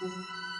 Música